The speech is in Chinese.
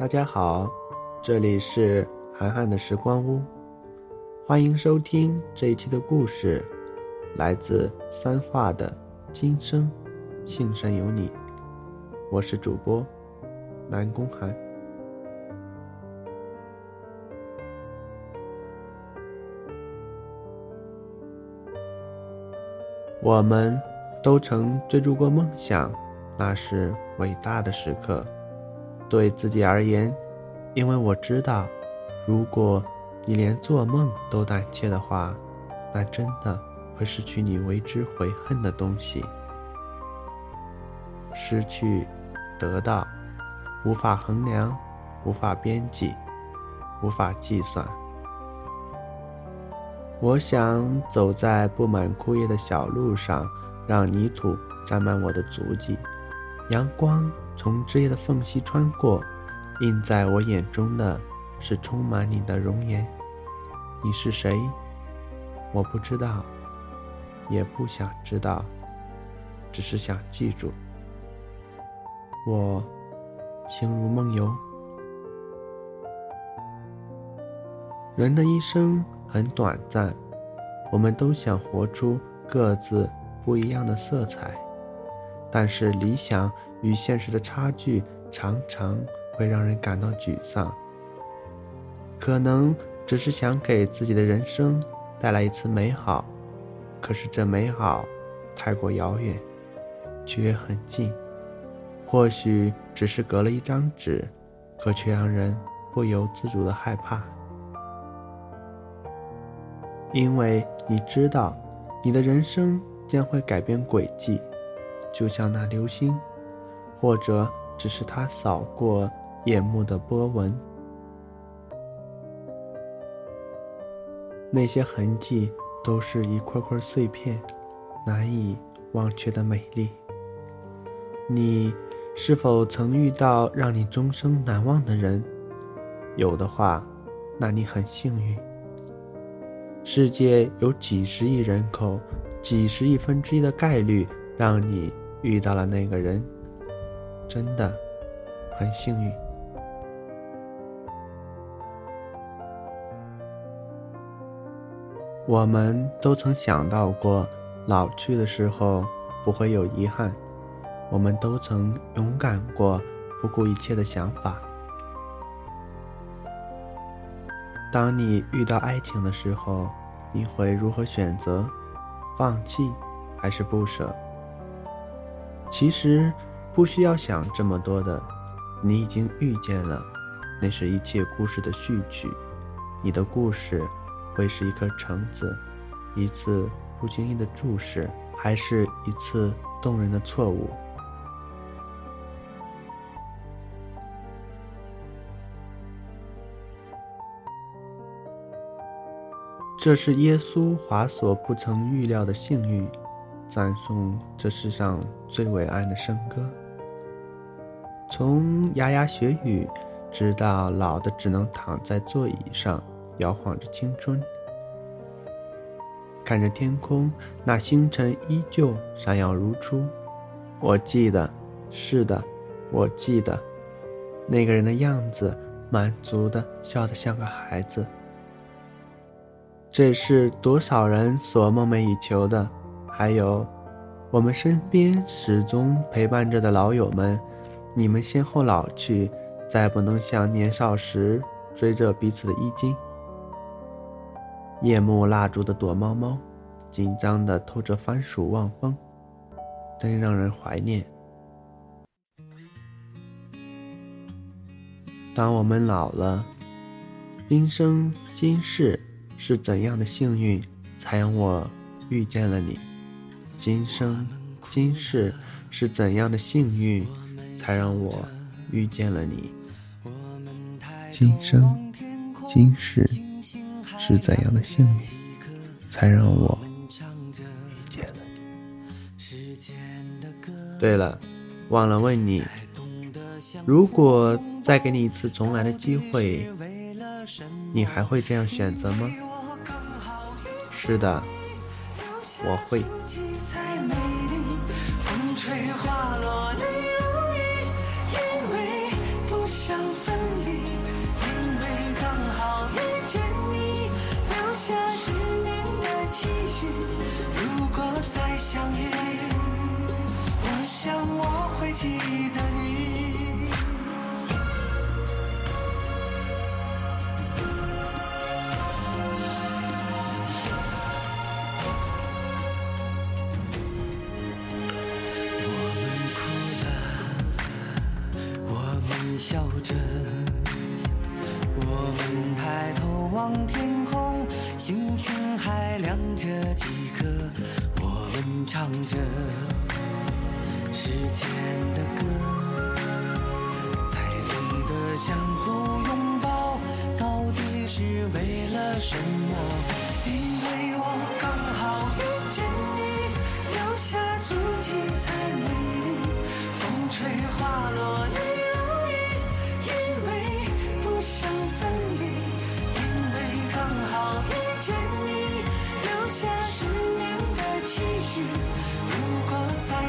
大家好，这里是涵涵的时光屋，欢迎收听这一期的故事，来自三画的《今生，幸甚有你》，我是主播南宫涵。我们都曾追逐过梦想，那是伟大的时刻。对自己而言，因为我知道，如果你连做梦都胆怯的话，那真的会失去你为之悔恨的东西。失去，得到，无法衡量，无法编辑，无法计算。我想走在布满枯叶的小路上，让泥土沾满我的足迹，阳光。从枝叶的缝隙穿过，映在我眼中的是充满你的容颜。你是谁？我不知道，也不想知道，只是想记住。我心如梦游。人的一生很短暂，我们都想活出各自不一样的色彩，但是理想。与现实的差距常常会让人感到沮丧。可能只是想给自己的人生带来一次美好，可是这美好太过遥远，却也很近。或许只是隔了一张纸，可却让人不由自主的害怕，因为你知道，你的人生将会改变轨迹，就像那流星。或者只是它扫过眼目的波纹，那些痕迹都是一块块碎片，难以忘却的美丽。你是否曾遇到让你终生难忘的人？有的话，那你很幸运。世界有几十亿人口，几十亿分之一的概率让你遇到了那个人。真的很幸运。我们都曾想到过，老去的时候不会有遗憾。我们都曾勇敢过，不顾一切的想法。当你遇到爱情的时候，你会如何选择？放弃还是不舍？其实。不需要想这么多的，你已经遇见了，那是一切故事的序曲。你的故事会是一颗橙子，一次不经意的注视，还是一次动人的错误？这是耶稣华所不曾预料的幸运。赞颂这世上最伟岸的笙歌，从牙牙学语，直到老的只能躺在座椅上摇晃着青春。看着天空，那星辰依旧闪耀如初。我记得，是的，我记得，那个人的样子，满足的笑得像个孩子。这是多少人所梦寐以求的。还有，我们身边始终陪伴着的老友们，你们先后老去，再不能像年少时追着彼此的衣襟。夜幕蜡烛的躲猫猫，紧张的偷着番薯望风，真让人怀念。当我们老了，今生今世是怎样的幸运，才让我遇见了你？今生今世是怎样的幸运，才让我遇见了你？今生今世是怎样的幸运，才让我遇见了你？对了，忘了问你，如果再给你一次重来的机会，你还会这样选择吗？是的，我会，美丽，风吹花落泪如雨。因为不想分离，因为刚好遇见你，留下十年的期许。如果再相遇，我想我会记得你。笑着，我们抬头望天空，星星还亮着几颗。我们唱着时间的歌，才懂得相互拥抱到底是为了什么？